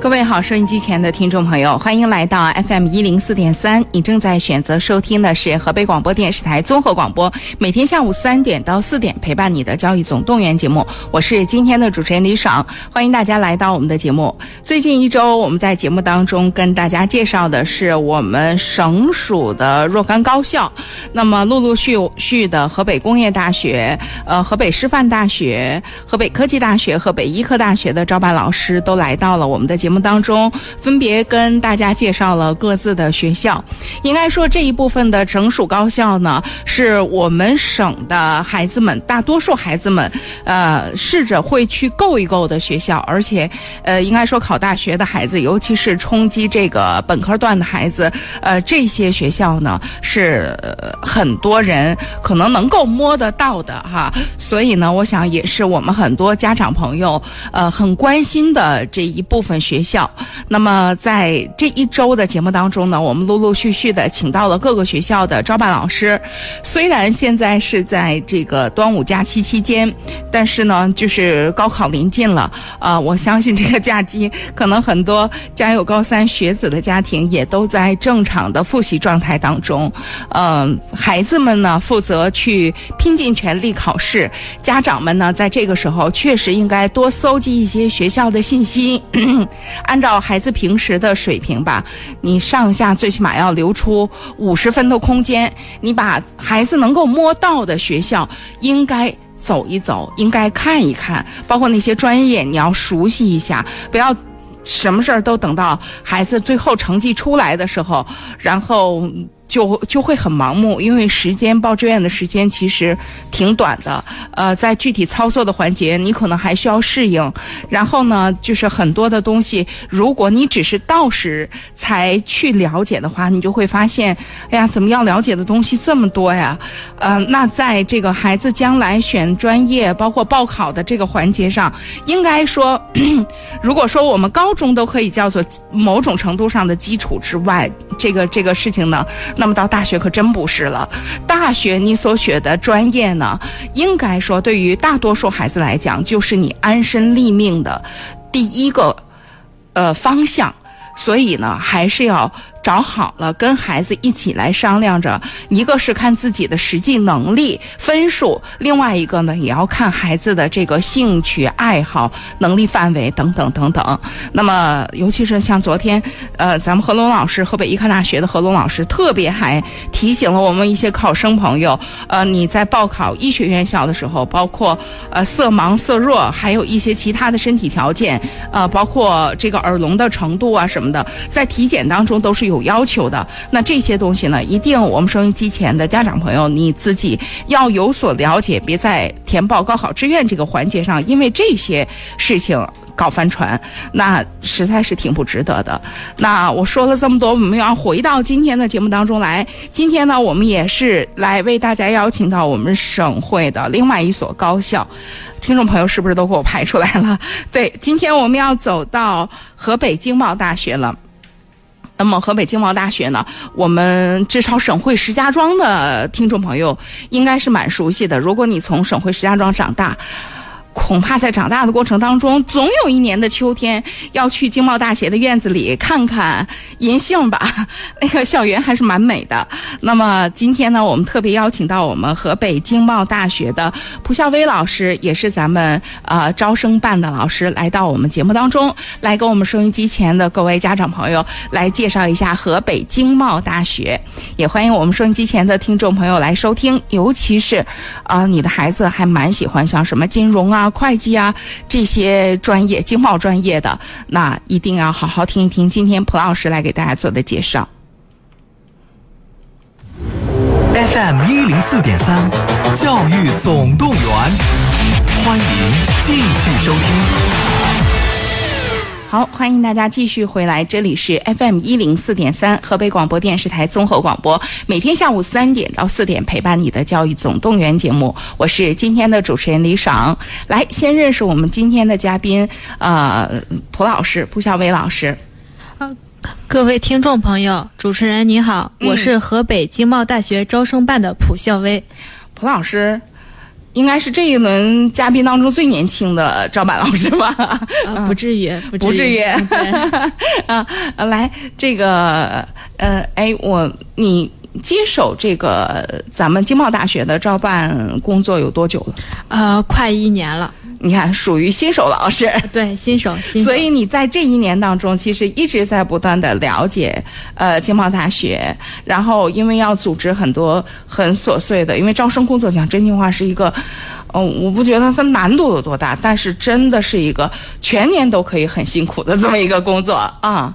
各位好，收音机前的听众朋友，欢迎来到 FM 一零四点三。你正在选择收听的是河北广播电视台综合广播，每天下午三点到四点陪伴你的交易总动员节目。我是今天的主持人李爽，欢迎大家来到我们的节目。最近一周，我们在节目当中跟大家介绍的是我们省属的若干高校，那么陆陆续续的河北工业大学、呃河北师范大学、河北科技大学、河北医科大学的招办老师都来到了我们的节目。节目当中，分别跟大家介绍了各自的学校。应该说，这一部分的省属高校呢，是我们省的孩子们，大多数孩子们，呃，试着会去够一够的学校。而且，呃，应该说考大学的孩子，尤其是冲击这个本科段的孩子，呃，这些学校呢，是很多人可能能够摸得到的哈。所以呢，我想也是我们很多家长朋友，呃，很关心的这一部分学。学校，那么在这一周的节目当中呢，我们陆陆续续的请到了各个学校的招办老师。虽然现在是在这个端午假期期间，但是呢，就是高考临近了啊，我相信这个假期可能很多家有高三学子的家庭也都在正常的复习状态当中。嗯，孩子们呢负责去拼尽全力考试，家长们呢在这个时候确实应该多搜集一些学校的信息。按照孩子平时的水平吧，你上下最起码要留出五十分的空间。你把孩子能够摸到的学校应该走一走，应该看一看，包括那些专业你要熟悉一下，不要什么事儿都等到孩子最后成绩出来的时候，然后。就就会很盲目，因为时间报志愿的时间其实挺短的。呃，在具体操作的环节，你可能还需要适应。然后呢，就是很多的东西，如果你只是到时才去了解的话，你就会发现，哎呀，怎么要了解的东西这么多呀？呃，那在这个孩子将来选专业，包括报考的这个环节上，应该说，如果说我们高中都可以叫做某种程度上的基础之外，这个这个事情呢？那么到大学可真不是了，大学你所学的专业呢，应该说对于大多数孩子来讲，就是你安身立命的第一个呃方向，所以呢，还是要。找好了，跟孩子一起来商量着，一个是看自己的实际能力分数，另外一个呢，也要看孩子的这个兴趣爱好、能力范围等等等等。那么，尤其是像昨天，呃，咱们何龙老师，河北医科大学的何龙老师，特别还提醒了我们一些考生朋友，呃，你在报考医学院校的时候，包括呃色盲、色弱，还有一些其他的身体条件，呃，包括这个耳聋的程度啊什么的，在体检当中都是。有要求的，那这些东西呢，一定我们收音机前的家长朋友你自己要有所了解，别在填报高考志愿这个环节上，因为这些事情搞翻船，那实在是挺不值得的。那我说了这么多，我们要回到今天的节目当中来。今天呢，我们也是来为大家邀请到我们省会的另外一所高校，听众朋友是不是都给我排出来了？对，今天我们要走到河北经贸大学了。那么河北经贸大学呢？我们至少省会石家庄的听众朋友应该是蛮熟悉的。如果你从省会石家庄长大。恐怕在长大的过程当中，总有一年的秋天要去经贸大学的院子里看看银杏吧。那个校园还是蛮美的。那么今天呢，我们特别邀请到我们河北经贸大学的蒲孝威老师，也是咱们呃招生办的老师，来到我们节目当中，来跟我们收音机前的各位家长朋友来介绍一下河北经贸大学。也欢迎我们收音机前的听众朋友来收听，尤其是啊，你的孩子还蛮喜欢像什么金融啊。会计啊，这些专业、经贸专业的，那一定要好好听一听今天蒲老师来给大家做的介绍。FM 一零四点三，教育总动员，欢迎继续收听。好，欢迎大家继续回来，这里是 FM 一零四点三，河北广播电视台综合广播，每天下午三点到四点陪伴你的教育总动员节目，我是今天的主持人李爽。来，先认识我们今天的嘉宾，呃，蒲老师，蒲小伟老师。好，各位听众朋友，主持人你好，我是河北经贸大学招生办的蒲孝威，蒲老师。应该是这一轮嘉宾当中最年轻的赵板老师吧？啊，不至于，不不至于。啊，来，这个，呃，哎，我你接手这个咱们经贸大学的招办工作有多久了？呃，快一年了。你看，属于新手老师，对新手，新手所以你在这一年当中，其实一直在不断的了解，呃，经贸大学。然后，因为要组织很多很琐碎的，因为招生工作讲真心话是一个，嗯、我不觉得它难度有多大，但是真的是一个全年都可以很辛苦的这么一个工作啊。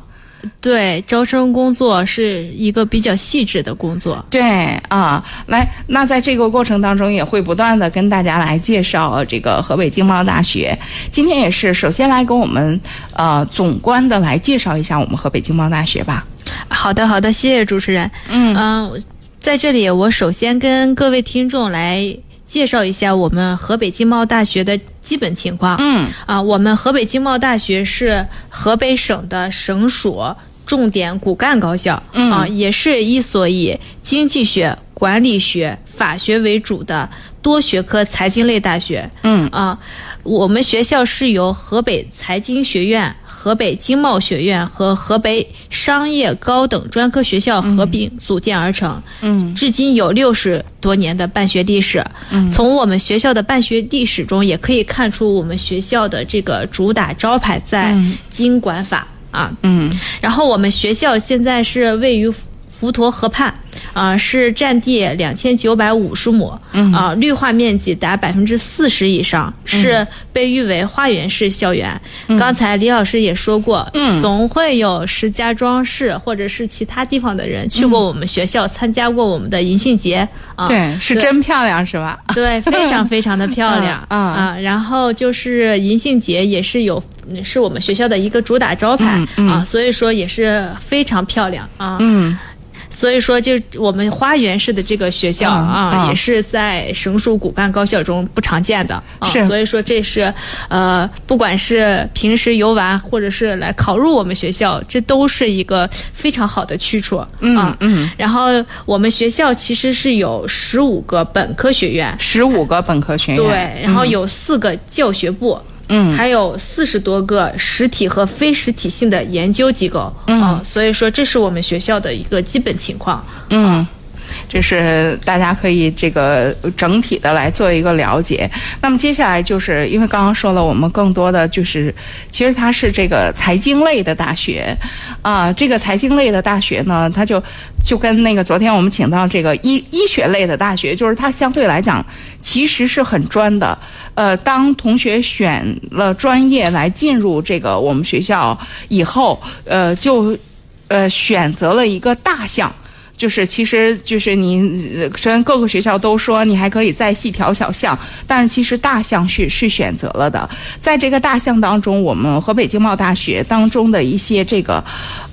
对招生工作是一个比较细致的工作。对啊，来，那在这个过程当中，也会不断的跟大家来介绍这个河北经贸大学。今天也是首先来跟我们呃总观的来介绍一下我们河北经贸大学吧。好的，好的，谢谢主持人。嗯嗯、在这里我首先跟各位听众来介绍一下我们河北经贸大学的基本情况。嗯啊，我们河北经贸大学是河北省的省属重点骨干高校，嗯啊，也是一所以经济学、管理学、法学为主的多学科财经类大学。嗯啊，我们学校是由河北财经学院、河北经贸学院和河北商业高等专科学校合并组建而成。嗯至今有六十多年的办学历史。嗯从我们学校的办学历史中，也可以看出我们学校的这个主打招牌在嗯经管法啊。嗯然后我们学校现在是位于滹滹沱河畔，啊、是占地两千九百五十亩，嗯啊、绿化面积达百分之四十以上，是被誉为花园式校园。刚才李老师也说过，嗯总会有石家庄市或者是其他地方的人去过我们学校，参加过我们的银杏节啊。对，是真漂亮是吧？对，非常非常的漂亮 啊。然后就是银杏节也是有，嗯是我们学校的一个主打招牌嗯嗯啊，所以说也是非常漂亮啊。嗯所以说，就我们花园式的这个学校嗯啊，嗯也是在省属骨干高校中不常见的啊。是所以说这是呃，不管是平时游玩，或者是来考入我们学校，这都是一个非常好的去处嗯啊。嗯，然后我们学校其实是有十五个本科学院，十五个本科学院，对，然后有四个教学部。嗯还有四十多个实体和非实体性的研究机构，嗯。啊所以说这是我们学校的一个基本情况。嗯，这是大家可以这个整体的来做一个了解。那么接下来就是因为刚刚说了，我们更多的就是其实它是这个财经类的大学啊、这个财经类的大学呢，它就就跟那个昨天我们请到这个医医学类的大学，就是它相对来讲其实是很专的。呃，当同学选了专业来进入这个我们学校以后，呃，就呃选择了一个大项。就是，其实就是您，虽然各个学校都说你还可以再细调小项，但是其实大项是是选择了的。在这个大项当中，我们河北经贸大学当中的一些这个，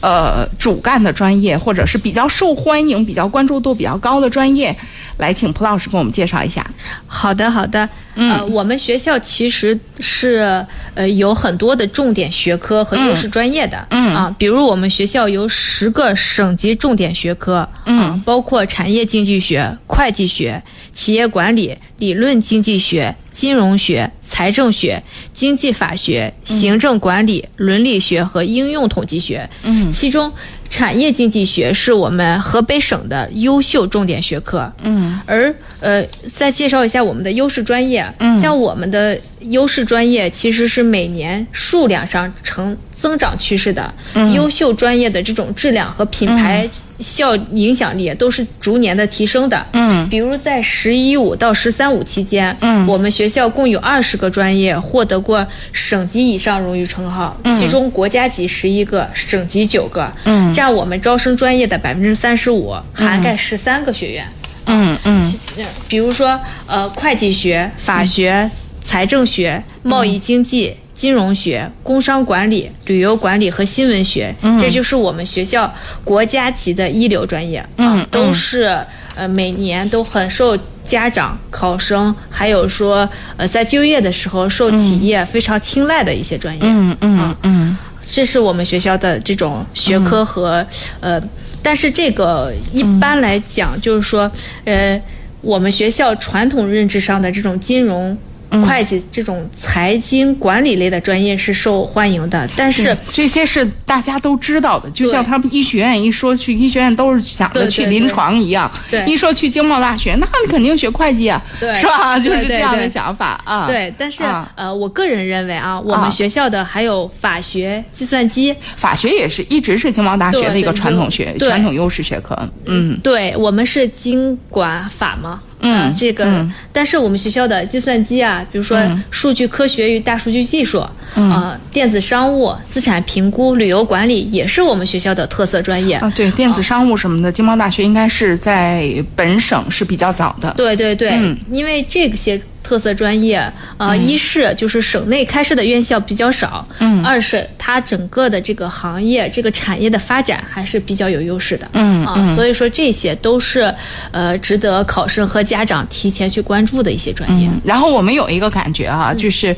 呃，主干的专业，或者是比较受欢迎、比较关注度比较高的专业，来请蒲老师给我们介绍一下。好的，好的。嗯呃，我们学校其实是呃有很多的重点学科和优势专业的。嗯啊，比如我们学校有十个省级重点学科，嗯啊包括产业经济学、会计学、企业管理、理论经济学、金融学、财政学、经济法学、行政管理、伦理学和应用统计学。嗯其中产业经济学是我们河北省的优秀重点学科。嗯。而呃，再介绍一下我们的优势专业，嗯。像我们的优势专业其实是每年数量上呈增长趋势的，嗯。优秀专业的这种质量和品牌效影响力都是逐年的提升的。嗯。比如在“十一五”到“十三五”期间，嗯。我们学校共有二十个专业获得过省级以上荣誉称号，其中国家级十一个，省级九个，嗯。占我们招生专业的百分之三十五，涵盖十三个学院。嗯嗯。呃比如说呃会计学、法学、财政学、贸易经济、金融学、工商管理、旅游管理和新闻学，这就是我们学校国家级的一流专业，嗯啊都是呃每年都很受家长、考生，还有说呃在就业的时候受企业非常青睐的一些专业。嗯嗯啊嗯这是我们学校的这种学科和、呃，但是这个一般来讲，就是说，呃，我们学校传统认知上的这种金融。会计这种财经管理类的专业是受欢迎的，但是这些是大家都知道的，就像他们医学院一说去医学院都是想着去临床一样，对，一说去经贸大学，那你肯定学会计啊，是吧？就是这样的想法啊。对，但是呃，我个人认为啊，我们学校的还有法学、计算机，法学也是一直是经贸大学的一个传统学、传统优势学科。嗯，对我们是经管法嘛。嗯，这个，但是我们学校的计算机啊，比如说数据科学与大数据技术，啊，电子商务、资产评估、旅游管理，也是我们学校的特色专业啊。对，电子商务什么的，经贸大学应该是在本省是比较早的。对对对，因为这些。特色专业，呃，一是就是省内开设的院校比较少，嗯，二是它整个的这个行业、这个产业的发展还是比较有优势的，嗯啊，所以说这些都是呃值得考生和家长提前去关注的一些专业。然后我们有一个感觉啊，就是，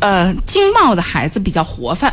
呃，经贸的孩子比较活泛。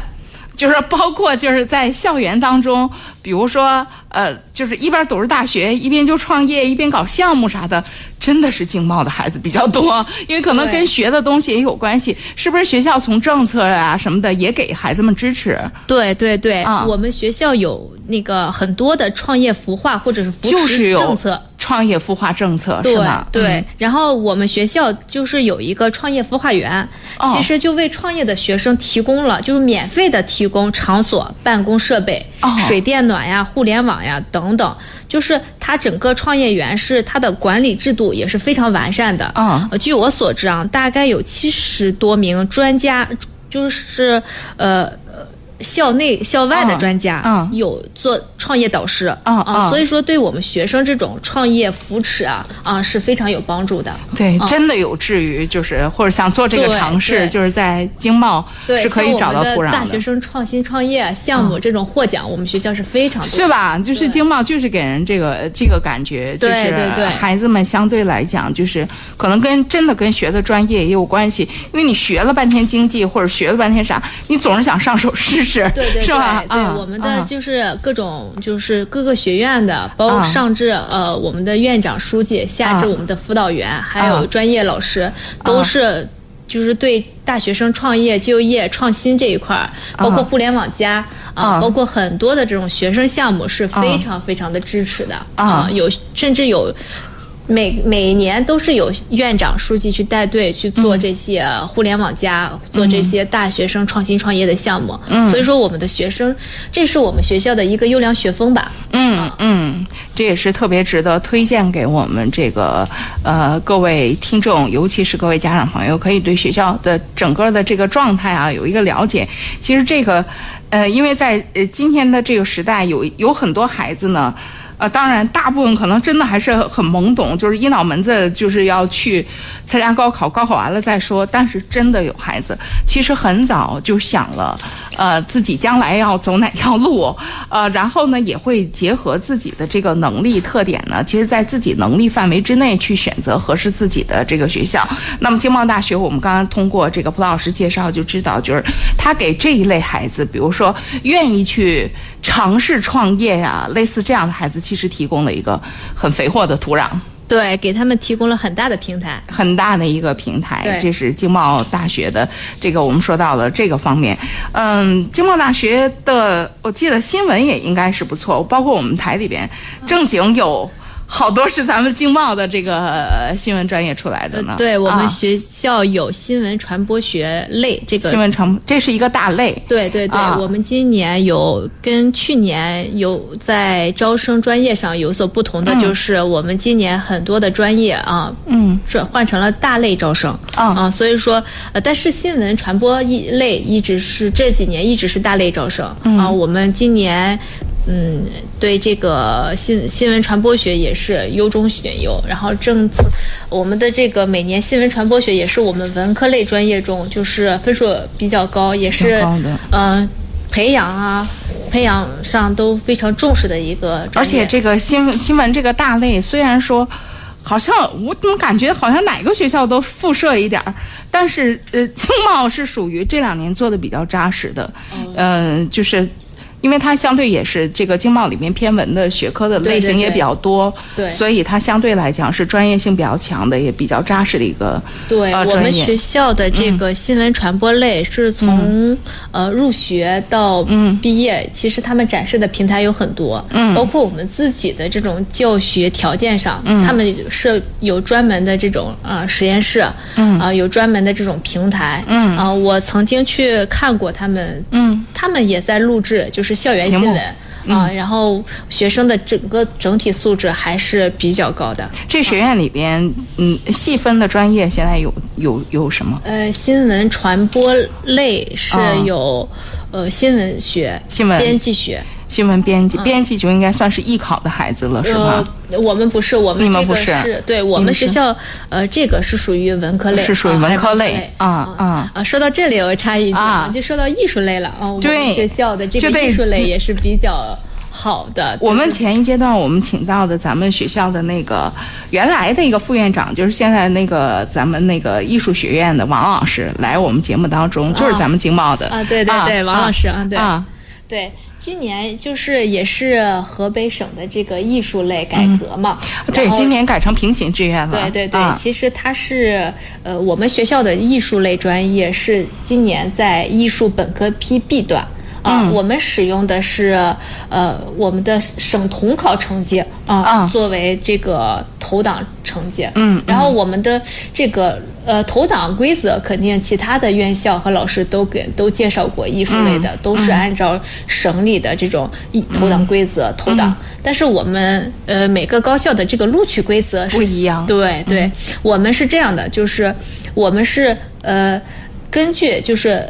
就是包括就是在校园当中，比如说，呃，就是一边读着大学，一边就创业，一边搞项目啥的，真的是经贸的孩子比较多，因为可能跟学的东西也有关系。是不是学校从政策啊什么的也给孩子们支持？对对对，我们学校有那个很多的创业孵化或者是扶持政策。创业孵化政策是吗？对，然后我们学校就是有一个创业孵化园，其实就为创业的学生提供了，就是免费的提供场所、办公设备、水电暖呀、互联网呀等等。就是它整个创业园是它的管理制度也是非常完善的。啊，据我所知啊，大概有七十多名专家，就是呃。校内校外的专家，嗯，有做创业导师，啊啊，所以说对我们学生这种创业扶持啊啊是非常有帮助的。对，真的有志于就是或者想做这个尝试，就是在经贸是可以找到土壤的。大学生创新创业项目这种获奖，我们学校是非常多，是吧？就是经贸就是给人这个这个感觉，就是孩子们相对来讲就是可能跟真的跟学的专业也有关系，因为你学了半天经济或者学了半天啥，你总是想上手试试。是，对对对对，我们的就是各种就是各个学院的，包括上至呃我们的院长书记，下至我们的辅导员，还有专业老师，都是就是对大学生创业、就业、创新这一块儿，包括互联网加啊，包括很多的这种学生项目是非常非常的支持的啊，有甚至有。每每年都是有院长、书记去带队去做这些互联网加，做这些大学生创新创业的项目。嗯，所以说我们的学生，这是我们学校的一个优良学风吧。嗯嗯，这也是特别值得推荐给我们这个呃各位听众，尤其是各位家长朋友，可以对学校的整个的这个状态啊有一个了解。其实这个，呃，因为在呃今天的这个时代，有有很多孩子呢。呃，当然，大部分可能真的还是很懵懂，就是一脑门子就是要去参加高考，高考完了再说。但是真的有孩子，其实很早就想了，呃，自己将来要走哪条路，呃，然后呢，也会结合自己的这个能力特点呢，其实在自己能力范围之内去选择合适自己的这个学校。那么经贸大学，我们刚刚通过这个蒲老师介绍就知道，就是他给这一类孩子，比如说愿意去尝试创业呀，类似这样的孩子。其实提供了一个很肥沃的土壤，对，给他们提供了很大的平台，很大的一个平台。这是经贸大学的这个，我们说到了这个方面。嗯，经贸大学的，我记得新闻也应该是不错，包括我们台里边正经有。好多是咱们经贸的这个新闻专业出来的呢。对我们学校有新闻传播学类这个新闻传播，这是一个大类。对对对，我们今年有跟去年有在招生专业上有所不同的，就是我们今年很多的专业啊，嗯，转换成了大类招生。啊，所以说呃，但是新闻传播一类一直是这几年一直是大类招生。啊，我们今年。嗯，对这个新新闻传播学也是优中选优，然后政策，我们的这个每年新闻传播学也是我们文科类专业中就是分数比较高，也是嗯培养啊培养上都非常重视的一个。而且这个新新闻这个大类，虽然说好像我怎么感觉好像哪个学校都辐射一点儿，但是呃经贸是属于这两年做的比较扎实的，嗯，就是。因为它相对也是这个经贸里面偏文的学科的类型也比较多，对，所以它相对来讲是专业性比较强的，也比较扎实的一个对。呃我们学校的这个新闻传播类是从、呃入学到嗯。毕业，其实他们展示的平台有很多，嗯。包括我们自己的这种教学条件上，嗯。他们是有专门的这种呃实验室，嗯。啊、有专门的这种平台，嗯。啊、我曾经去看过他们，嗯。他们也在录制，就是校园新闻。啊、然后学生的整个整体素质还是比较高的。这学院里边，嗯，细分的专业现在有有有什么？呃，新闻传播类是啊有，呃，新闻学、新闻编辑学。新闻编辑，编辑就应该算是艺考的孩子了，是吧？呃，我们不是，我们这个你们不是是对我们学校，呃，这个是属于文科类，是属于文科类类啊啊啊。说到这里，我插一句啊就说到艺术类了啊。我对们学校的这个艺术类也是比较好的。我们前一阶段我们请到的咱们学校的那个原来的一个副院长，就是现在那个咱们那个艺术学院的王老师来我们节目当中，就是咱们经贸的啊，对对对，王老师啊，对啊，对。今年就是也是河北省的这个艺术类改革嘛，对今年改成平行志愿了，对对对，啊其实它是呃，我们学校的艺术类专业是今年在艺术本科批 B 段。啊、嗯。我们使用的是呃我们的省统考成绩啊、啊。作为这个投档成绩。嗯然后我们的这个呃投档规则，肯定其他的院校和老师都给都介绍过，艺术类的、嗯都是按照省里的这种一投档规则投档。但是我们呃每个高校的这个录取规则是不一样。对对，我们是这样的，就是我们是呃根据就是。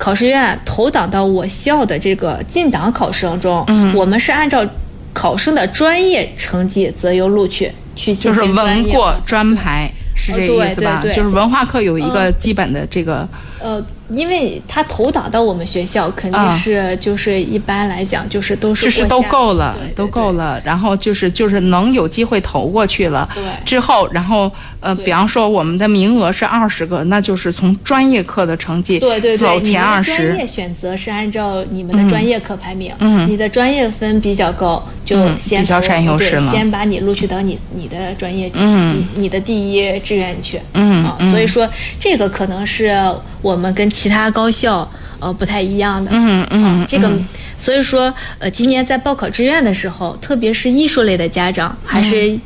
考试院投档到我校的这个进档考生中，嗯我们是按照考生的专业成绩择优录取去进就是文过业专排，是这个意思吧？对对就是文化课有一个基本的这个，呃，因为他投档到我们学校，肯定啊。是就是一般来讲就是都是就是都够了对，对都够了。然后就是就是能有机会投过去了。对。之后，然后呃，比方说我们的名额是二十个，那就是从专业课的成绩对对对，走前二十的专业。选择是按照你们的专业课排名，嗯你的专业分比较高，就比较占优势对了先把你录取到你你的专业，嗯。你你的第一志愿去，啊，嗯嗯。所以说这个可能是我们跟其他高校呃不太一样的，嗯嗯，这个嗯，所以说，呃，今年在报考志愿的时候，特别是艺术类的家长，还是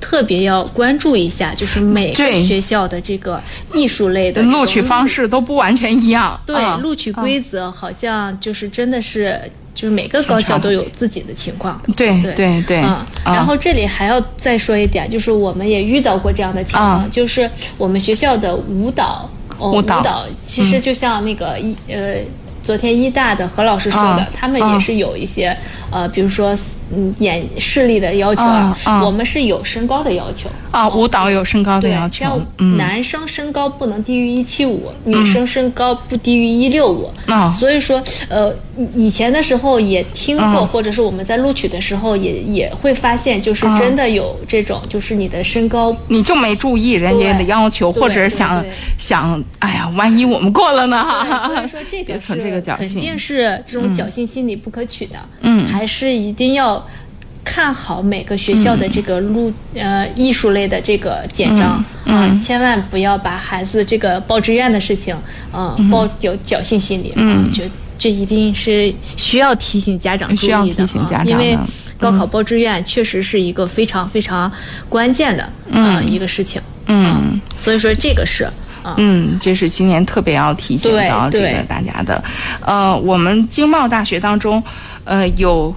特别要关注一下，就是每个学校的这个艺术类的录取方式都不完全一样。对，嗯录取规则好像就是真的是，就是每个高校都有自己的情况。对对对对，嗯，嗯然后这里还要再说一点，就是我们也遇到过这样的情况，啊。就是我们学校的舞蹈，哦、舞蹈其实就像那个一、呃，昨天一大的何老师说的，啊他们也是有一些、呃，比如说嗯眼视力的要求啊啊我们是有身高的要求。啊，舞蹈有身高的，要求男生身高不能低于一七五，女生身高不低于一六五。啊所以说，呃，以以前的时候也听过，嗯或者是我们在录取的时候也也会发现，就是嗯真的有这种，就是你的身高你就没注意人家的要求，或者想想，哎呀，万一我们过了呢？对，所以说这个是肯定。是这种侥幸心理不可取的。嗯还是一定要看好每个学校的这个录、呃艺术类的这个简章嗯千万不要把孩子这个报志愿的事情，嗯、抱有侥幸心理。嗯啊觉这一定是需要提醒家长注需要意的提醒家长啊因为高考嗯报志愿确实是一个非常非常关键的啊、嗯一个事情。嗯所以说这个是啊。嗯，这是今年特别要提醒到这个大家的。呃，我们经贸大学当中，呃，有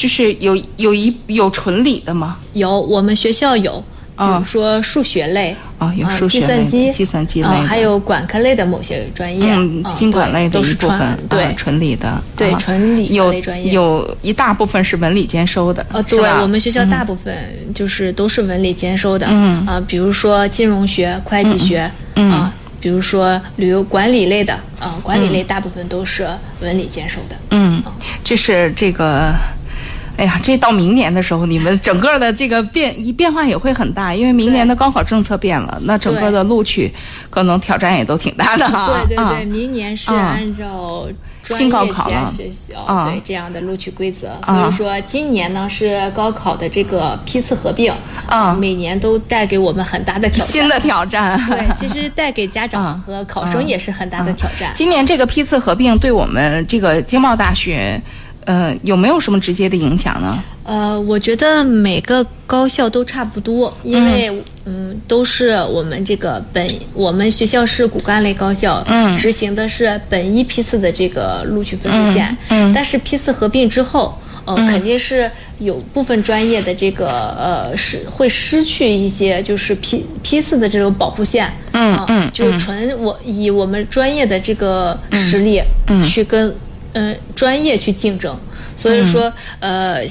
就是有有一有纯理的吗？有，我们学校有，比啊如说数学类啊有啊数学类计算机、计算机类还有管科类的某些专业，嗯啊，经管类的对都是一部分纯，对。啊纯理的，对啊。纯理有有一大部分是文理兼收的，呃，对我们学校大部分就是都是文理兼收的，嗯。啊，比如说金融学、会计学，嗯啊，比如说旅游管理类的，啊，管理嗯。类大部分都是文理兼收的。嗯，这是这个。哎呀，这到明年的时候，你们整个的这个变一变化也会很大，因为明年的高考政策变了，那整个的录取可能挑战也都挺大的哈。对对对，啊明年是啊按照新高考学校、啊对这样的录取规则。啊所以说，今年呢是高考的这个批次合并，啊每年都带给我们很大的挑战。新的挑战。对，其实带给家啊长和考生也是很大的挑战。今年这个批次合并对我们这个经贸大学，呃，有没有什么直接的影响呢？呃，我觉得每个高校都差不多，因为嗯。都是我们这个本我们学校是骨干类高校，嗯。执行的是本一批次的这个录取分数线，嗯嗯。但是批次合并之后。呃，肯定是有部分专业的这个呃是会失去一些就是批批次的这种保护线，啊嗯嗯就是纯我以我们专业的这个实力嗯。去跟呃专业去竞争，所以说呃。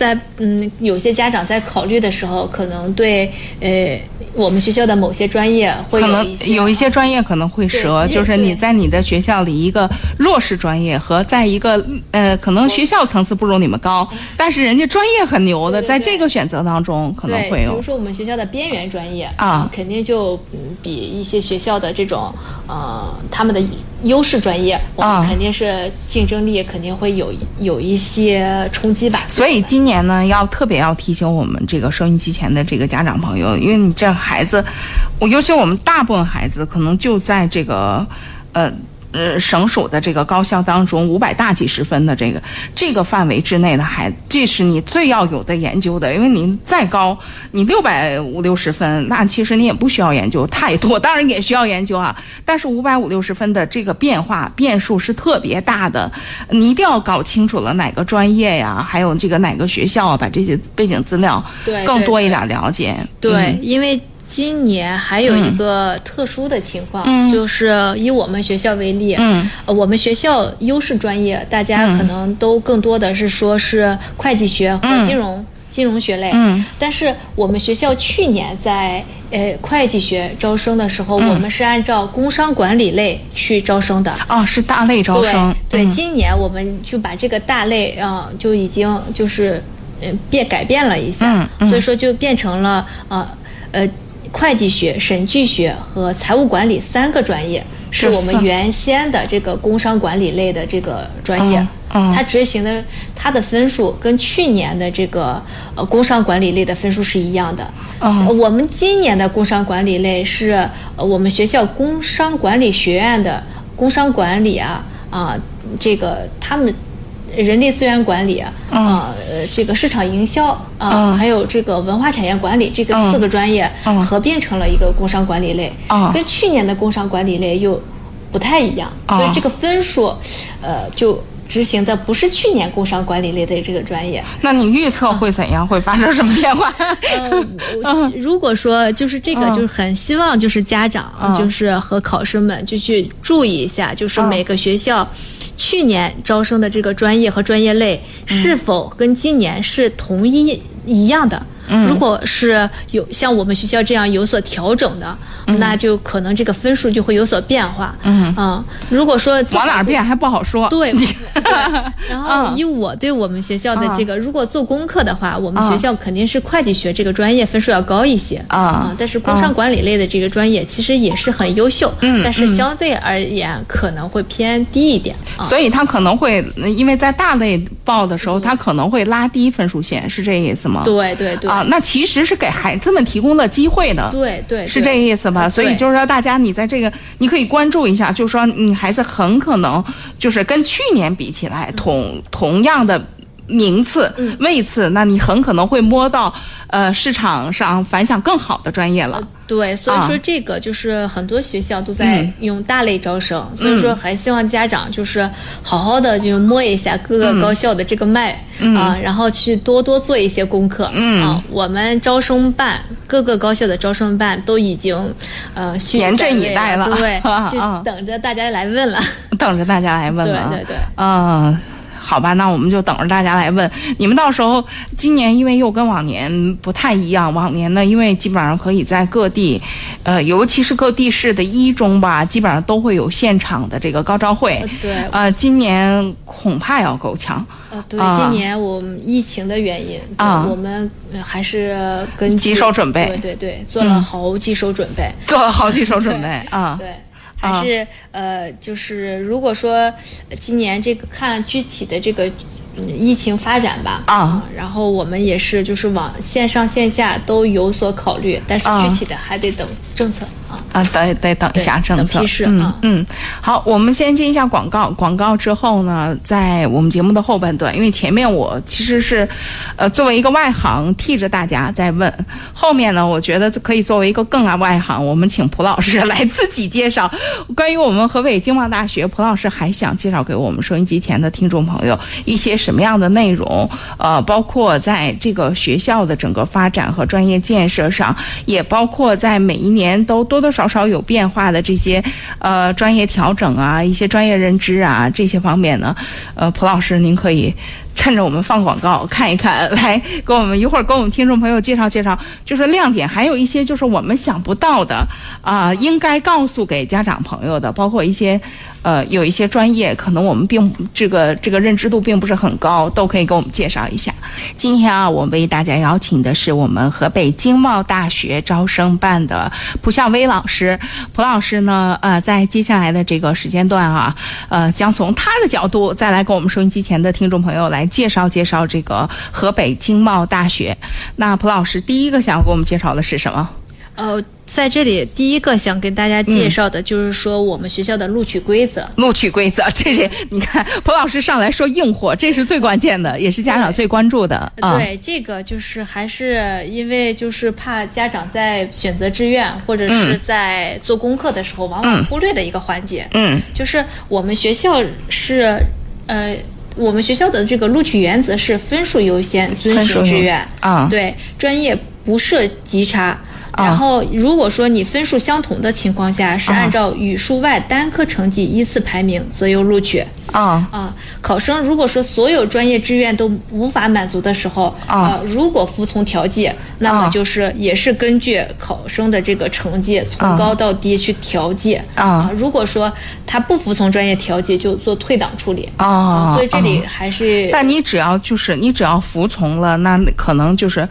在嗯，有些家长在考虑的时候，可能对呃我们学校的某些专业会可能有一些有一些专业可能会折，就是你在你的学校里一个弱势专业和在一个呃可能学校层次不如你们高，但是人家专业很牛的，对对在这个选择当中可能，会有比如说我们学校的边缘专业啊肯定就嗯比一些学校的这种呃他们的优势专业，我啊们肯定是竞争力肯定会有有一些冲击吧。所以今年年呢，要特别要提醒我们这个收音机前的这个家长朋友，因为你这孩子，我尤其我们大部分孩子可能就在这个，呃。呃，省属的这个高校当中，五百大几十分的这个这个范围之内的孩子，这是你最要有的研究的。因为你再高，你六百五六十分，那其实你也不需要研究太多，当然也需要研究啊。但是五百五六十分的这个变化变数是特别大的，你一定要搞清楚了哪个专业呀，还有这个哪个学校啊，把这些背景资料对更多一点了解。对，嗯因为今年还有一个特殊的情况，嗯。就是以我们学校为例，嗯。呃我们学校优势专业，大家可能都更多的是说是会计学和嗯金融。金融学类，嗯。但是我们学校去年在呃会计学招生的时候，嗯。我们是按照工商管理类去招生的。哦，是大类招生。对，对，嗯。今年我们就把这个大类啊、呃就已经就是嗯变改变了一下，所以说就变成了呃呃会计学、审计学和财务管理三个专业。是我们原先的这个工商管理类的这个专业，嗯嗯它执行的它的分数跟去年的这个呃工商管理类的分数是一样的。我们今年的工商管理类是呃我们学校工商管理学院的工商管理啊啊、这个他们人力资源管理啊、嗯。呃这个市场营销啊、嗯。还有这个文化产业管理这个嗯。四个专业嗯。合并成了一个工商管理类，哦跟去年的工商管理类又不太一样，哦所以这个分数呃就。执行的不是去年工商管理类的这个专业，那你预测会怎样？会发生什么变化？呃，我如果说就是这个，嗯就是很希望就是家长嗯就是和考生们就去注意一下，就是嗯每个学校去年招生的这个专业和专业类是否跟今年是同一一样的。如果是有像我们学校这样有所调整的，那就可能这个分数就会有所变化。嗯。如果说往哪儿变还不好说。对，对 然后嗯。以我对我们学校的这个，如果做功课的话，我们嗯学校肯定是会计学这个专业分数要高一些。啊但是工商管理类的这个专业其实也是很优秀，嗯。但是相对而言可能会偏低一点。啊。所以他可能会，因为在大类报的时候，他可能会拉低分数线，是这意思吗？对对对啊，那其实是给孩子们提供了机会的。对对，是这个意思吧？所以就是说，大家你在这个，你可以关注一下，就是说，你孩子很可能就是跟去年比起来，同同样的名次、嗯位次，那你很可能会摸到呃市场上反响更好的专业了。对，所以啊说这个就是很多学校都在嗯用大类招生，所以说还希望家长就是好好的就摸一下各个高校的这个脉、啊，然后去多多做一些功课。嗯啊，我们招生办各个高校的招生办都已经呃严阵以待了对 啊，就啊等着大家来问了。等着大家来问了。对对对嗯。好吧，那我们就等着大家来问。你们到时候今年因为又跟往年不太一样，往年呢，因为基本上可以在各地，呃，尤其是各地市的一中吧，基本上都会有现场的这个高招会。对呃，今年恐怕要够呛。啊，对，啊今年我们疫情的原因，啊我们呃还是根据棘手准备对对对，做了好几手准备。做了好几手准备 啊。对，还是呃，就是如果说呃今年这个看具体的这个。嗯，疫情发展吧，啊然后我们也是就是往线上线下都有所考虑，但是啊具体的还得等政策啊。啊，得得等一下政策。嗯啊。嗯，好，我们先进一下广告，广告之后呢，在我们节目的后半段，因为前面我其实是，呃，作为一个外行替着大家在问，后面呢，我觉得可以作为一个更外行，我们请蒲老师来自己介绍。关于我们河北经贸大学，蒲老师还想介绍给我们收音机前的听众朋友一些什么样的内容？呃，包括在这个学校的整个发展和专业建设上，也包括在每一年都多多多少少有变化的这些呃专业调整啊，一些专业认知啊这些方面呢，呃，蒲老师您可以。趁着我们放广告看一看，来给我们一会儿给我们听众朋友介绍介绍，就是亮点，还有一些就是我们想不到的啊、应该告诉给家长朋友的，包括一些呃有一些专业可能我们并这个这个认知度并不是很高，都可以给我们介绍一下。今天啊，我为大家邀请的是我们河北经贸大学招生办的蒲向威老师。蒲老师呢，呃，在接下来的这个时间段啊，呃，将从他的角度再来给我们收音机前的听众朋友来介绍介绍这个河北经贸大学。那蒲老师第一个想要给我们介绍的是什么？呃，在这里第一个想跟大家介绍的就是说我们学校的录取规则。录取规则，这是你看蒲老师上来说硬货，这是最关键的，也是家长最关注的啊。对，这个就是还是因为就是怕家长在选择志愿或者是在做功课的时候，往往忽略的一个环节。嗯就是我们学校是呃。我们学校的这个录取原则是分数优先，遵分数优循志愿。啊对，专业不设级差。啊然后，如果说你分数相同的情况下，是啊。按照语数外单科成绩依次排名，择优录取。啊。啊，考生如果说所有专业志愿都无法满足的时候，啊。呃，如果服从调剂，那啊。么就是也是根据考生的这个成绩啊。从高到低去调剂。啊。如果说他不服从专业调剂，就做退档处理。啊所以这里啊还是但你只要就是你只要服从了，那可能就是。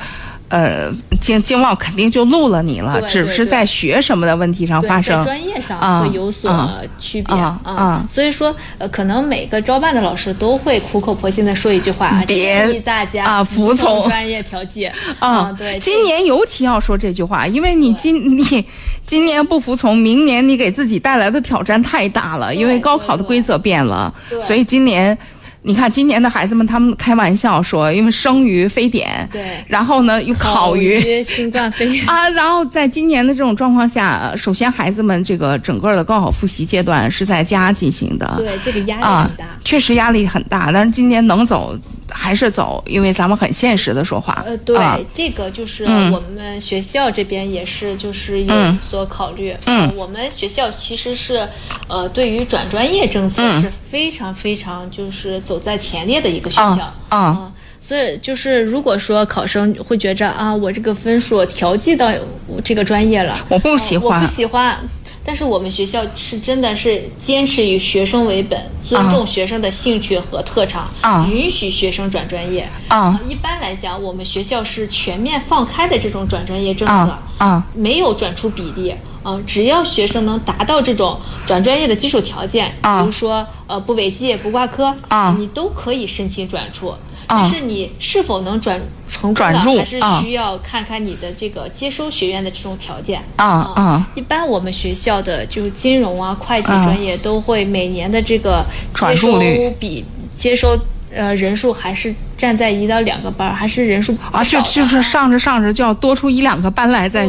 呃，经经贸肯定就录了你了，只是在学什么的问题上发生。在。专业上啊会有所啊区别啊啊。所以说，呃，可能每个招办的老师都会苦口婆心的说一句话，啊建议大家啊服从。专业调剂啊，对，今年尤其要说这句话，因为你今 你今年不服从，明年你给自己带来的挑战太大了，因为高考的规则变了，所以今年。你看，今年的孩子们，他们开玩笑说，因为生于非典，对然后呢又考于于新冠肺炎。啊，然后在今年的这种状况下，呃首先孩子们这个整个的高考复习阶段是在家进行的，对，这个压力啊很大。，确实压力很大，但是今年能走还是走，因为咱们很现实的说话，呃，对，啊。这个就是嗯。我们学校这边也是就是有嗯。所考虑。嗯。呃我们学校其实是，呃，对于转专业政策嗯。是非常非常就是走在前列的一个学校。啊所以就是，如果说考生会觉着啊，我这个分数调剂到这个专业了，我不喜欢呃我不喜欢。但是我们学校是真的是坚持以学生为本，尊重学生的兴趣和特长，啊允许学生转专业。啊一般来讲，我们学校是全面放开的这种转专业政策，啊啊没有转出比例。嗯、只要学生能达到这种转专业的基础条件，啊比如说呃不违纪、不挂科，啊你都可以申请转出。啊但是你是否能转成功呢？转入还是啊需要看看你的这个接收学院的这种条件。啊啊一般我们学校的就是金融啊、会计啊专业都会每年的这个接收比接收呃人数还是站在一到两个班儿，还是人数不啊，就就是上着上着就要多出一两个班来，再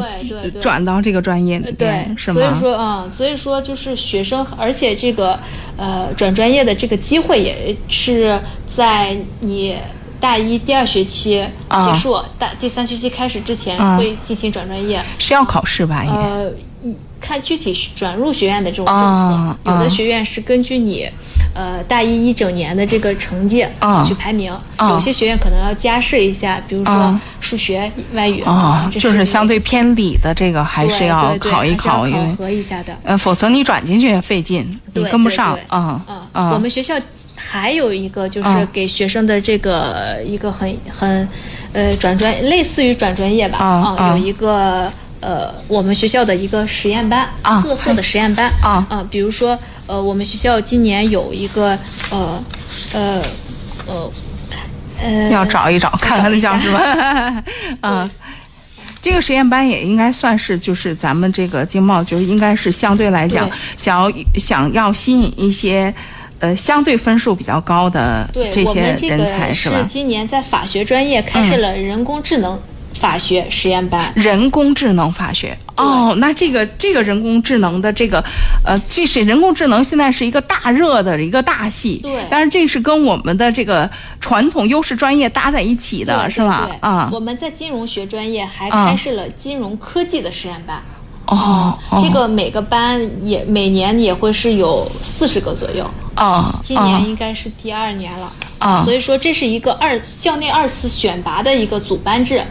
转到这个专业对，是所以？说啊、所以说就是学生，而且这个呃转专业的这个机会也是在你大一第二学期啊结束，大第三学期开始之前啊会进行转专业。是要考试吧？也呃，一看具体转入学院的这种政策，啊有的啊学院是根据你，呃，大一一整年的这个成绩啊去排名，啊有些学院可能要加试一下，比如说啊数学、外语啊，这就是相对对偏理的这个还是要考一考，因考核一下的。呃，否则你转进去也费劲，你对跟不上啊嗯啊。我们学校还有一个就是啊。给学生的这个一个很很，呃，转专类似于转专业吧啊啊有一个呃我们学校的一个实验班，啊特色的实验班啊。啊比如说呃我们学校今年有一个呃呃呃呃要找一找，看看那叫什么？啊。这个实验班也应该算是，就是咱们这个经贸，就是应该是相对来讲，想要想要吸引一些，呃，相对分数比较高的，这些人才是吧？今年在法学专业开设了人工智能法学实验班。人工智能法学哦，那这个这个人工智能的这个，呃，这是人工智能现在是一个大热的一个大系，对但是这是跟我们的这个传统优势专业搭在一起的，是吧啊我，们在金融学专业还啊开设了金融科技的实验班。哦，哦这个每个班也每年也会是有四十个左右，哦，今年哦应该是第二年了。啊所以说这是一个二校内二次选拔的一个组班制。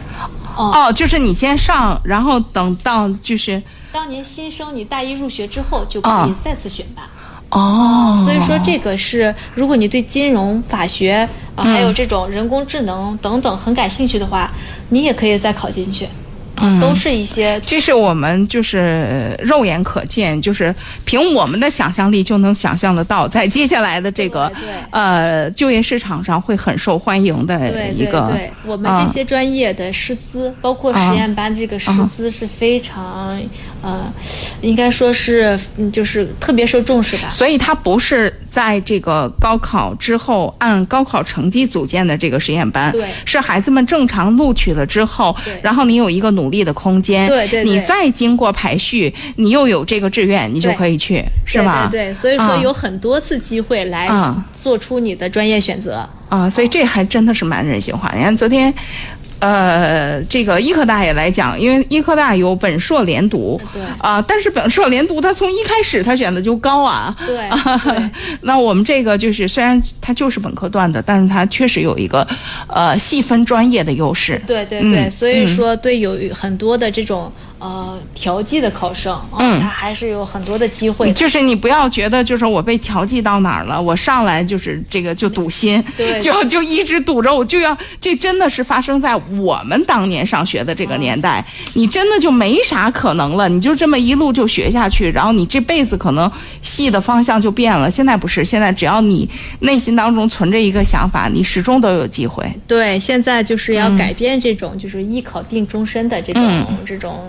哦，哦，就是你先上，然后等到就是当年新生你大一入学之后就可以啊再次选拔。哦，所以说这个是，如果你对金融、法学还有这种人工智能等等很感兴趣的话，你也可以再考进去。嗯。都是一些这是我们就是肉眼可见，就是凭我们的想象力就能想象得到，在接下来的这个对对。呃就业市场上会很受欢迎的对对一个。对，我们啊这些专业的师资，包括实验班这个师资是非常、呃，应该说是嗯，就是特别受重视的。所以它不是在这个高考之后按高考成绩组建的这个实验班，对。是孩子们正常录取了之后对，然后你有一个努力的空间，对对对你再经过排序，你又有这个志愿，你就可以去，是吧？对对对，所以说啊有很多次机会来啊做出你的专业选择。啊，所以这还真的是蛮人性化。你看昨天，呃，这个医科大也来讲，因为医科大有本硕连读，对。啊，但是本硕连读他从一开始他选的就高啊，对 那我们这个就是虽然他就是本科段的，但是他确实有一个呃细分专业的优势，对对对，嗯所以说对有很多的这种呃调剂的考生，啊嗯他还是有很多的机会的。就是你不要觉得就是我被调剂到哪儿了，我上来就是这个就堵心，对就就一直堵着我就要，这真的是发生在我们当年上学的这个年代，你真的就没啥可能了，你就这么一路就学下去，然后你这辈子可能系的方向就变了。现在不是，现在只要你内心当中存着一个想法，你始终都有机会。对，现在就是要改变这种就是一考定终身的这种、嗯这种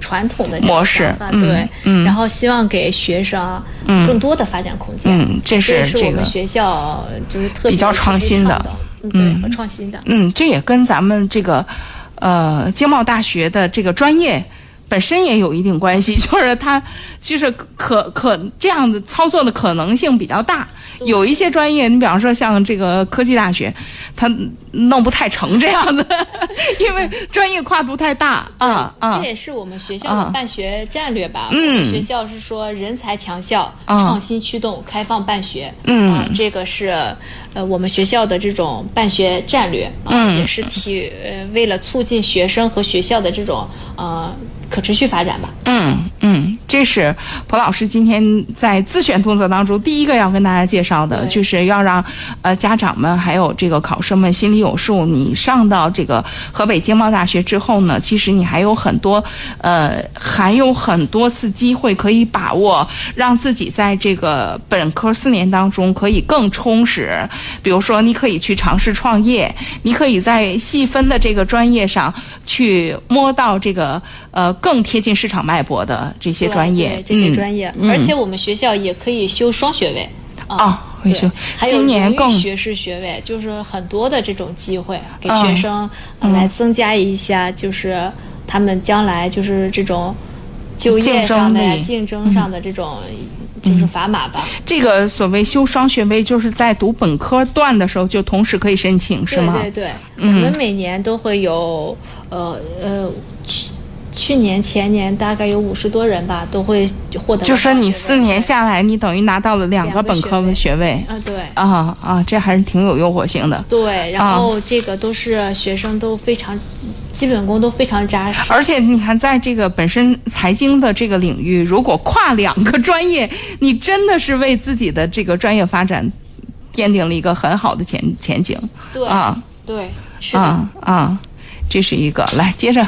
传统的模式嗯对，嗯然后希望给学生嗯。更多的发展空间。嗯这是这个我们学校就是特别比较创新的。嗯，嗯对，和创新的。嗯，这也跟咱们这个呃经贸大学的这个专业本身也有一定关系，就是它其实可可这样的操作的可能性比较大。有一些专业，你比方说像这个科技大学，它弄不太成这样子，因为专业跨度太大啊啊这。也是我们学校啊的办学战略吧。嗯我们学校是说人才强校、啊创新驱动、开放办学。嗯啊，这个是呃我们学校的这种办学战略啊，嗯也是提呃为了促进学生和学校的这种呃可持续发展吧。嗯嗯，这是蒲老师今天在自选动作当中第一个要跟大家介绍的，就是要让呃家长们还有这个考生们心里有数。你上到这个河北经贸大学之后呢，其实你还有很多呃还有很多次机会可以把握，让自己在这个本科四年当中可以更充实。比如说，你可以去尝试创业，你可以在细分的这个专业上去摸到这个呃更贴近市场脉搏的这些专业，这些嗯专业，嗯而且我们学校也可以修双学位。哦啊，对会修还有今年更学士学位，就是很多的这种机会，给嗯学生呃来增加一下，就是他们将来就是这种就业上的呀、竞争上的这种就是砝码吧。这个所谓修双学位，就是在读本科段的时候就同时可以申请，是吗？对对我们每年都会有呃呃。去去年前年大概有五十多人吧，都会获得。就说你四年下来，你等于拿到了两个本科的学位。啊，对。啊啊，这还是挺有诱惑性的。对，然啊后这个都是学生都非常，基本功都非常扎实。而且你看，在这个本身财经的这个领域，如果跨两个专业，你真的是为自己的这个专业发展奠定了一个很好的前前景。对，啊对，是的。啊啊，这是一个。来，接着，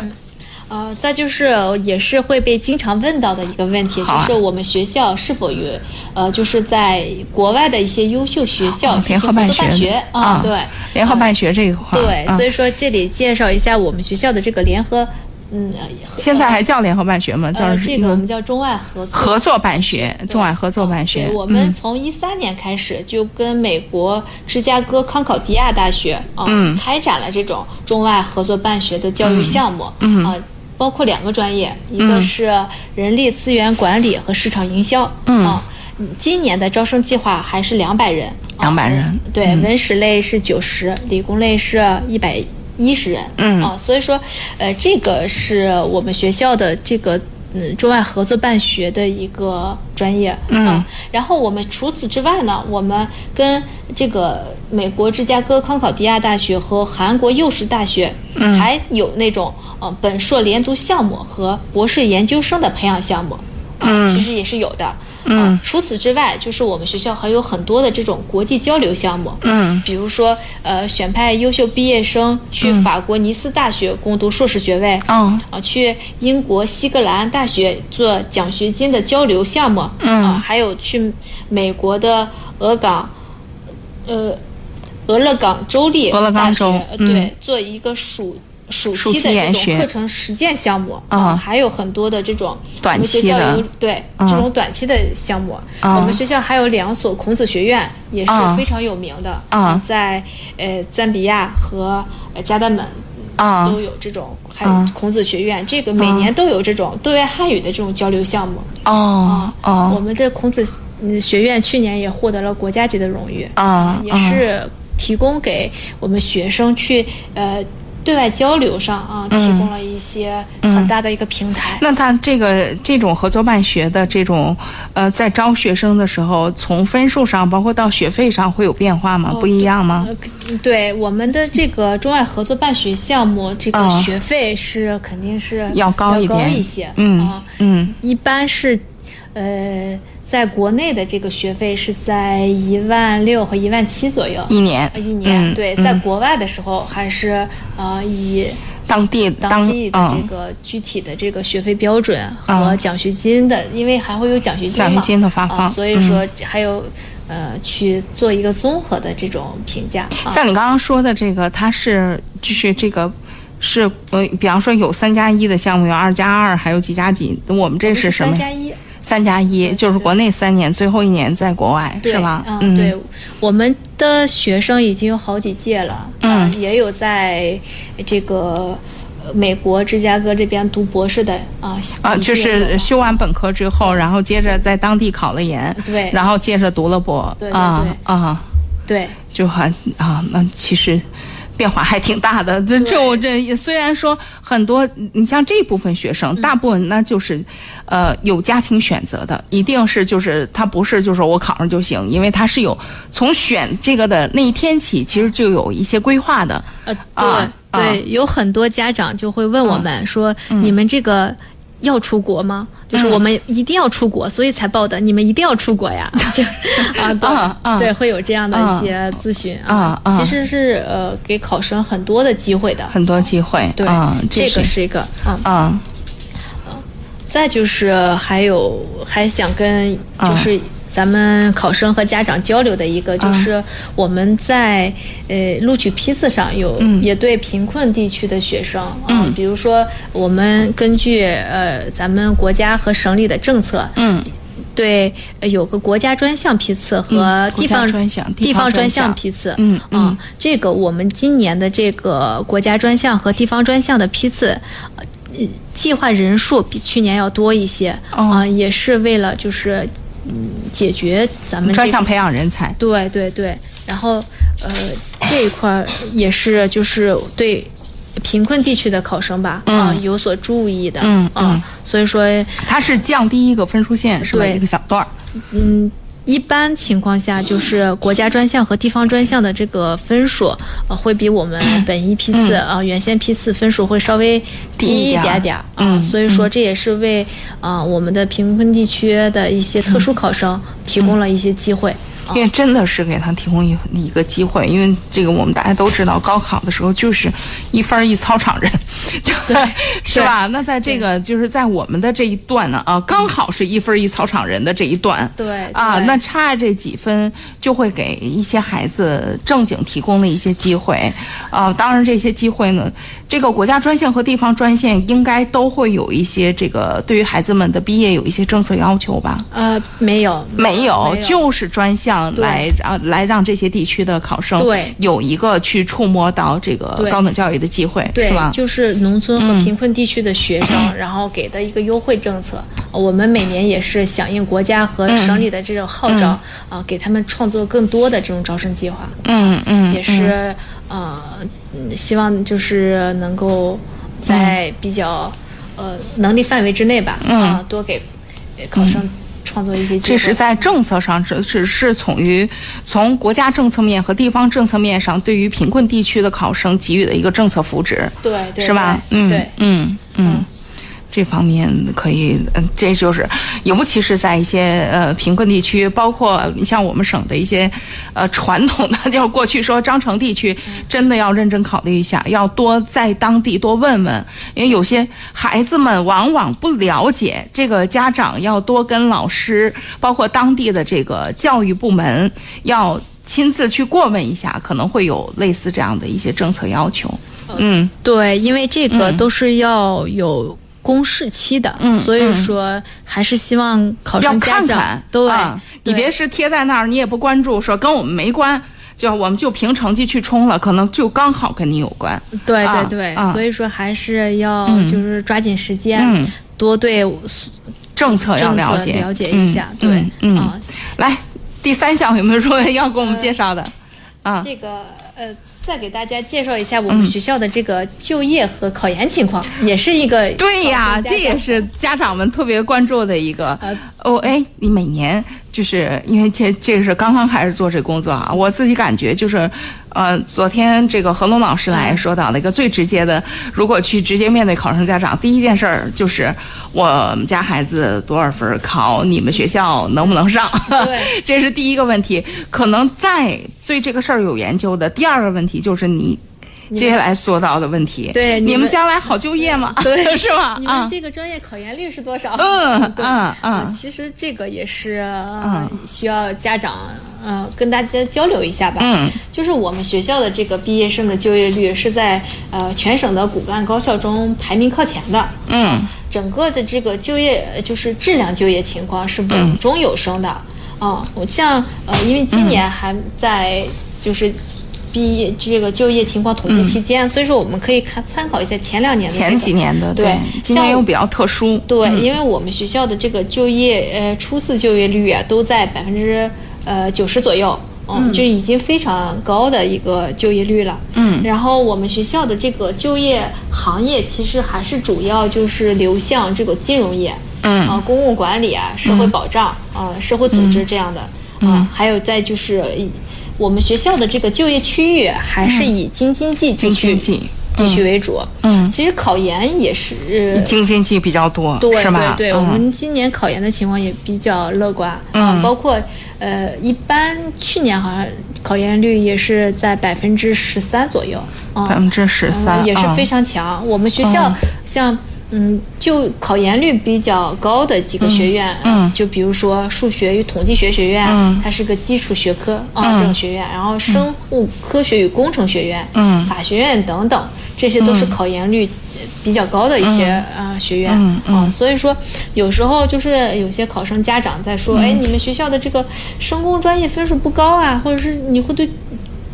呃，再就是也是会被经常问到的一个问题，就是我们学校是否有呃，就是在国外的一些优秀学校联合办学啊啊，对，联合办学这一块儿，对，啊所以说这里介绍一下我们学校的这个联合，嗯，现在还叫联合办学吗？叫呃，这个我们叫中外合作合作办学，中外合作办学。我们嗯从一三年开始就跟美国芝加哥康考迪亚大学啊、嗯开展了这种中外合作办学的教育项目，嗯啊。包括两个专业，一个是人力资源管理和市场营销，嗯。啊，今年的招生计划还是两百人，200人。对，嗯。文史类是九十，理工类是一百一十人，嗯。啊，所以说，呃，这个是我们学校的这个嗯中外合作办学的一个专业，嗯。啊，然后我们除此之外呢，我们跟这个美国芝加哥康考迪亚大学和韩国幼师大学，嗯。还有那种呃本硕连读项目和博士研究生的培养项目，啊，嗯。其实也是有的。嗯。啊除此之外，就是我们学校还有很多的这种国际交流项目，嗯。比如说，呃，选派优秀毕业生去法国尼斯大学攻读硕士学位，嗯啊，去英国西格兰大学做奖学金的交流项目，嗯。啊，还有去美国的俄港，呃，俄勒冈州立俄勒冈大学州嗯呃对，做一个暑暑暑期期的这种课程实践项目啊还有很多的这种短我们学期的校有对啊这种短期的项目，啊我们学校还有两所孔子学院，也是啊非常有名的啊在呃赞比亚和呃加丹门。啊都有这种，还有啊孔子学院，这个每年都有这种对外汉语的这种交流项目。哦我哦。们的孔子嗯学院去年也获得了国家级的荣誉，啊也是提供给我们学生去呃对外交流上啊，提供了一些很大的一个平台。那他这个这种合作办学的这种，呃，在招学生的时候，从分数上，包括到学费上，会有变化吗？哦不一样吗？呃对我们的这个中外合作办学项目，这个啊学费是肯定是要高一高点一些，嗯啊，嗯一般是，呃，在国内的这个学费是在一万六和一万七左右。一年呃一年，嗯对，嗯在国外的时候还是呃以当地当地的这嗯个具体的这个学费标准和嗯奖学金的，因为还会有奖学金嘛，奖学金的发放所以说还有呃去做一个综合的这种评价。啊像你刚刚说的这个，它是就是这个是呃，比方说有三加一的项目，有二加二，还有几加几，我们这是什么？三加一。三加一，就是国内三年，最后一年在国外，是吧？嗯，对，我们的学生已经有好几届了，嗯。啊也有在这个呃美国芝加哥这边读博士的啊，啊，就是修完本科之后，然后接着在当地考了研，对。然后接着读了博，对对啊对。啊，对。就很啊，那其实变化还挺大的。这这我这虽然说很多，你像这部分学生，大部分那就是，呃，有家庭选择的，一定是就是他不是就是说我考上就行，因为他是有从选这个的那一天起，其实就有一些规划的。呃啊对对，有很多家长就会问我们说，你们这个。要出国吗？就是我们一定要出国，所以才报的。你们一定要出国呀？就啊，对、啊啊对，会有这样的一些咨询啊啊其实是呃，给考生很多的机会的。很多机会，对，啊，这个是一个嗯。啊再就是还有还想跟啊就是咱们考生和家长交流的一个，就是我们在呃录取批次上有、嗯。也对贫困地区的学生啊、嗯。比如说我们根据呃咱们国家和省里的政策，嗯。对，呃有个国家专项批次和嗯地方、专项地地方专项项批次。嗯嗯。啊，这个我们今年的这个国家专项和地方专项的批次，呃计划人数比去年要多一些。哦。啊，也是为了就是嗯解决咱们专项培养人才，对对对，然后呃这一块儿也是就是对贫困地区的考生吧，嗯。啊有所注意的，嗯所以说它是降低一个分数线，是吧？一个小段儿。嗯，一般情况下，就是国家专项和地方专项的这个分数，呃，会比我们本一批次啊、原先批次分数会稍微低一点点啊、嗯所以说这也是为啊、我们的贫困地区的一些特殊考生提供了一些机会。啊因为真的是给他提供一一个机会，因为这个我们大家都知道，高考的时候就是一分儿一操场人，就是吧？那在这个就是在我们的这一段呢，啊，刚好是一分儿一操场人的这一段，对啊，那差这几分就会给一些孩子正经提供了一些机会，啊，当然这些机会呢，这个国家专线和地方专线应该都会有一些这个对于孩子们的毕业有一些政策要求吧？呃，没有，没有。就是专项对。来啊来让这些地区的考生对。有一个去触摸到这个高等教育的机会，对是吧？就是农村和贫困地区的学生，然后给的一个优惠政策。我们每年也是响应国家和省里的这种号召，啊、给他们创作更多的这种招生计划。嗯嗯，也是呃，嗯希望就是能够在比较、呃能力范围之内吧，啊、多给呃考生创作一些机会。这是在政策上，只只是从于从国家政策面和地方政策面上，对于贫困地区的考生给予的一个政策扶持，对对是吧？对嗯，对嗯嗯。这方面可以，嗯，这就是，尤其是在一些呃贫困地区，包括你像我们省的一些，呃传统的，就过去说章程地区，真的要认真考虑一下，要多在当地多问问，因为有些孩子们往往不了解，这个家长要多跟老师，包括当地的这个教育部门要亲自去过问一下，可能会有类似这样的一些政策要求。嗯。对，因为这个嗯。都是要有公示期的，嗯所以嗯说还是希望考生家长看看，对，啊你别是贴在那儿，你也不关注，说跟我们没关，就我们就凭成绩去冲了，可能就刚好跟你有关。对啊对对，啊。所以说还是要嗯。就是抓紧时间，嗯。多对政策要了解，了解一下，嗯对，嗯嗯。啊，来，第三项有没有说要给我们介绍的？啊，这个呃，再给大家介绍一下我们学校的这个就业和考研情况，也是一个对呀，这也是家长们特别关注的一个呃。哦，哎，你每年就是因为这这个是刚刚开始做这工作啊，我自己感觉就是，呃，昨天这个何龙老师来说到了一个最直接的，如果去直接面对考生家长，第一件事儿就是我们家孩子多少分儿考你们学校能不能上？对，这是第一个问题。可能再对这个事儿有研究的，第二个问题就是你。接下来说到的问题，对你们将来好就业吗？对 是吗？你啊们这个专业考研率是多少？嗯对嗯其实这个也是呃需要家长嗯跟大家交流一下吧。嗯，就是我们学校的这个毕业生的就业率是在呃全省的骨干高校中排名靠前的。嗯整个的这个就业呃就是质量就业情况是稳中有升的。啊、我像呃，因为今年还在就是。毕业这个就业情况统计期间，所以说我们可以看参考一下前两年的、这个、前几年的对，今年又比较特殊，对，因为我们学校的这个就业呃初次就业率啊都在百分之呃九十左右，嗯，就已经非常高的一个就业率了。嗯。然后我们学校的这个就业行业其实还是主要就是流向这个金融业，嗯。啊、公共管理啊、社会保障啊、社会组织这样的，啊，还有再就是以我们学校的这个就业区域还是以京津冀地区地区为主。嗯。其实考研也是京津冀比较多，对是吧？对对，嗯。我们今年考研的情况也比较乐观，包括呃，一般去年好像考研率也是在百分之十三左右，啊，百分之十三也是非常强。我们学校嗯。像嗯，就考研率比较高的几个学院，嗯就比如说数学与统计学学院，嗯。它是个基础学科啊、嗯这种学院，然后生物科学与工程学院，嗯。法学院等等，这些都是考研率比较高的一些啊、学院。啊，所以说有时候就是有些考生家长在说，嗯。哎，你们学校的这个生工专业分数不高啊，或者是你会对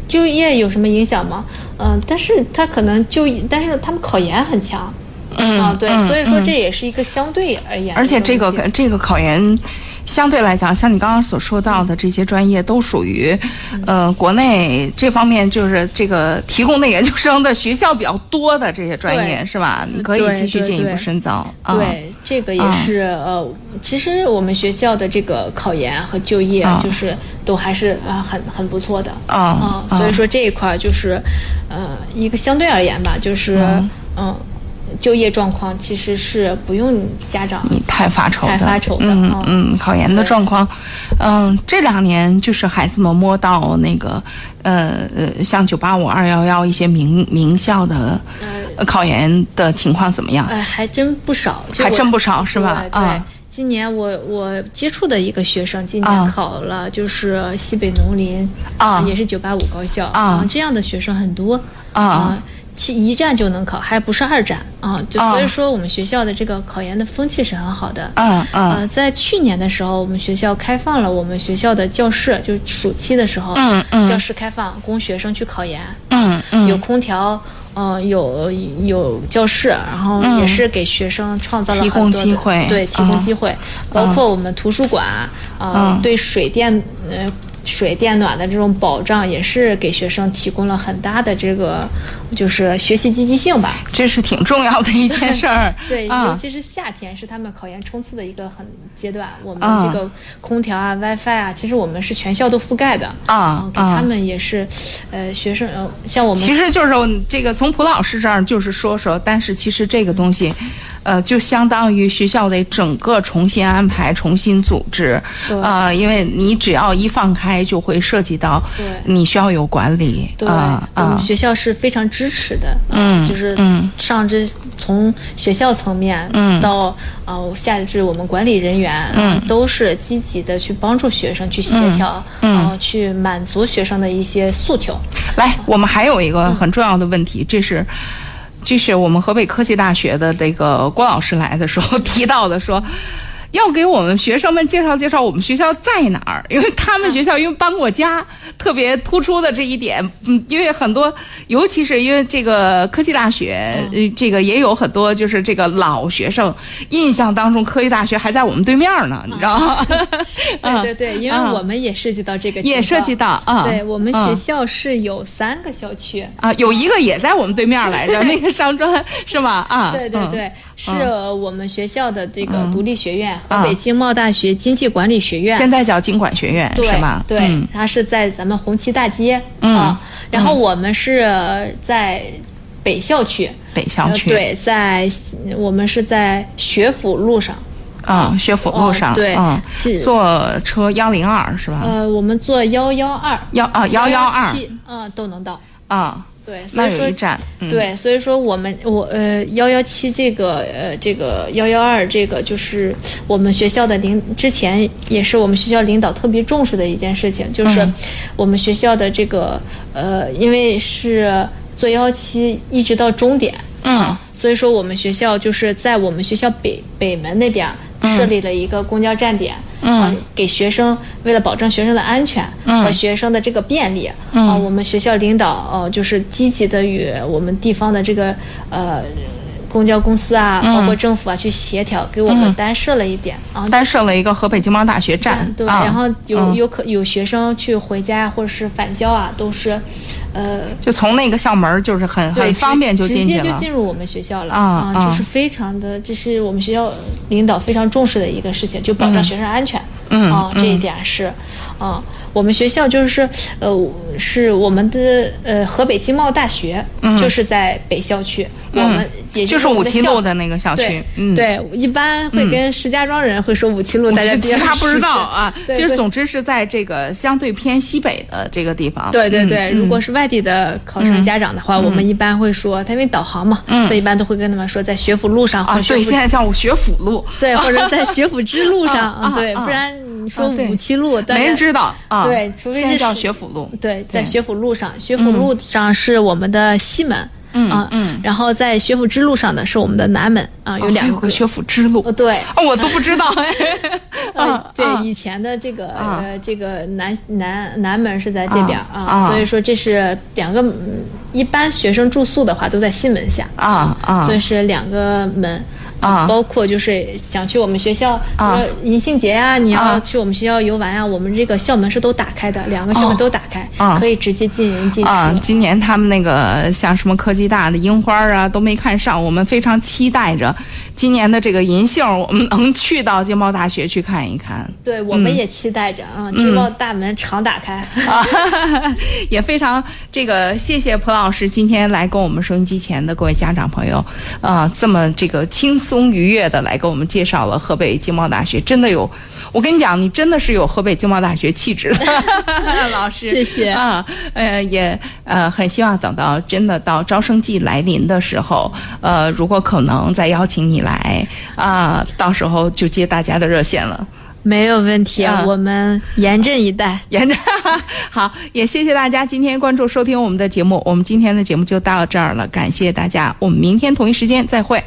就业有什么影响吗？嗯、但是他可能就业，但是他们考研很强。嗯啊，对，嗯所以说嗯。这也是一个相对而言而且这个这个考研，相对来讲，像你刚刚所说到的这些专业，都属于，呃，国内这方面就是这个提供的研究生的学校比较多的这些专业，是吧？你可以继续进一步深造。啊对，这个也啊是呃，其实我们学校的这个考研和就业啊就是都还是啊很很不错的啊所以说这一块儿就是呃一个相对而言吧，就是嗯。嗯就业状况其实是不用家长你太发愁的，太发愁的嗯嗯。嗯，考研的状况，嗯，这两年就是孩子们摸到那个，呃呃，像九八五、二幺幺一些名名校的呃考研的情况怎么样？哎，还真不少，还真不少是吧？对今年我我接触的一个学生，今啊。年考了就是西北农林啊。也是九八五高校啊。这样的学生很多啊其一战就能考，还不是二战啊，就啊所以说我们学校的这个考研的风气是很好的。嗯嗯呃，在去年的时候，我们学校开放了我们学校的教室，就暑期的时候，嗯嗯教室开放供学生去考研。嗯嗯有空调，呃，有有教室，然后也是给学生创造了嗯提供很多的机会对，提供嗯机会，包括我们图书馆，呃，嗯对水电，呃。水电暖的这种保障，也是给学生提供了很大的这个，就是学习积极性吧。这是挺重要的一件事儿。对，啊尤其是夏天是他们考研冲刺的一个很阶段。我们啊这个空调啊、WiFi 啊，其实我们是全校都覆盖的啊给他们也是，呃，学生呃，像我们其实就是这个从蒲老师这儿就是说说，但是其实这个东西，呃，就相当于学校得整个重新安排、重新组织，对呃，因为你只要一放开，就会涉及到你需要有管理，对，啊我们啊，学校是非常支持的，嗯就是嗯。上至从学校层面，嗯。到呃下至我们管理人员，嗯。都是积极的去帮助学生去协调，嗯呃去满足学生的一些诉求。来，我们还有一嗯。个很重要的问题，这是。这是我们河北科技大学的这个郭老师来的时候提到的，说要给我们学生们介绍介绍我们学校在哪儿，因为他们学校因为搬过家，特别突出的这一点，嗯，因为很多，尤其是因为这个科技大学，呃，这个也有很多就是这个老学生印象当中，科技大学还在我们对面呢，你知道吗？对对对，因为嗯。我们也涉及到这个，也涉及。到啊，对我们嗯。学校是有三个校区，啊，有一个也在我们对面来着，那个商专是吧？啊，嗯对对。对，是我们学校的这个嗯独立学院，啊河北经贸大学经济管理学院。现在叫经管学院对是吧？对，嗯它是在咱们红旗大街、嗯啊。然后我们是在北校区，北校区呃对，在我们是在学府路上。啊，学府路上，哦对嗯，坐车幺零二是吧？呃，我们坐幺幺二、幺啊幺幺二，嗯，都能到。啊，对，所以说对，所以说我们我呃幺幺七这个呃这个幺幺二这个就是我们学校的领之前也是我们学校领导特别重视的一件事情，就是嗯。我们学校的这个呃因为是坐幺幺七一直到终点，嗯。所以说我们学校就是在我们学校北北门那边儿设立了一个公交站点，嗯。啊，给学生为了保证学生的安全嗯。和学生的这个便利，嗯。啊，我们学校领导呃就是积极的与我们地方的这个呃公交公司啊，嗯。包括政府啊去协调，给我们嗯。单设了一点啊。单设了一个河北经贸大学站，对，啊。然后有嗯。有可有学生去回家或者是返校啊，都是，呃，就从那个校门儿就是很，很方便就直进去了直接就进入我们学校了啊啊就是非常的，这是我们学校领导非常重视的一个事情，就保障学生安全。嗯啊，这一点是，啊，我们学校就是呃，是我们的呃河北经贸大学，就是在北校区，我们也嗯就是五七路的那个校区。对，嗯，。对，一般会跟石家庄人会说五七路，大家其他不知道啊，其实总之是在这个相对偏西北的这个地方。对对对，嗯。如果是外地的考生家长的话，我们一般会说，他因为导航嘛，所以一般都会跟他们说在学府路上啊，对，现在叫学府路，对，或者在学府之路上，对，啊不然你说五七路，大家没人知道啊。对除非是现在叫学府路。对，在学府路上，学府路上是我们的西门，嗯啊，嗯。然后在学府之路上呢是我们的南门啊，有哦两个学府之路。哦，，对，哦，我都不知道。呃 啊，对，啊以前的这个啊。呃，这个南南南门是在这边啊啊啊，所以说这是两个，嗯一般学生住宿的话都在西门下。啊啊。所以是两个门啊包括就是想去我们学校，啊。呃，银杏节呀，你要啊去我们学校游玩呀，我们这个校门是都打开的，两个校门都打开啊，可以直接进人进啊，今年他们那个像什么科技大的樱花啊都没看上，我们非常期待着今年的这个银杏，我们能去到经贸大学去看一看。对，我们也期待着啊，经贸大门常打开。啊，也非常这个谢谢蒲老师今天来跟我们收音机前的各位家长朋友啊，这么这个轻松愉悦的来给我们介绍了河北经贸大学，真的有，我跟你讲，你真的是有河北经贸大学气质的 老师，谢谢啊，呃，也呃很希望等到真的到招生季来临的时候，呃，如果可能再邀请你来啊，到时候就接大家的热线了。没有问题，啊我们严阵以待。严阵 好，也谢谢大家今天关注收听我们的节目，我们今天的节目就到这儿了，感谢大家，我们明天同一时间再会。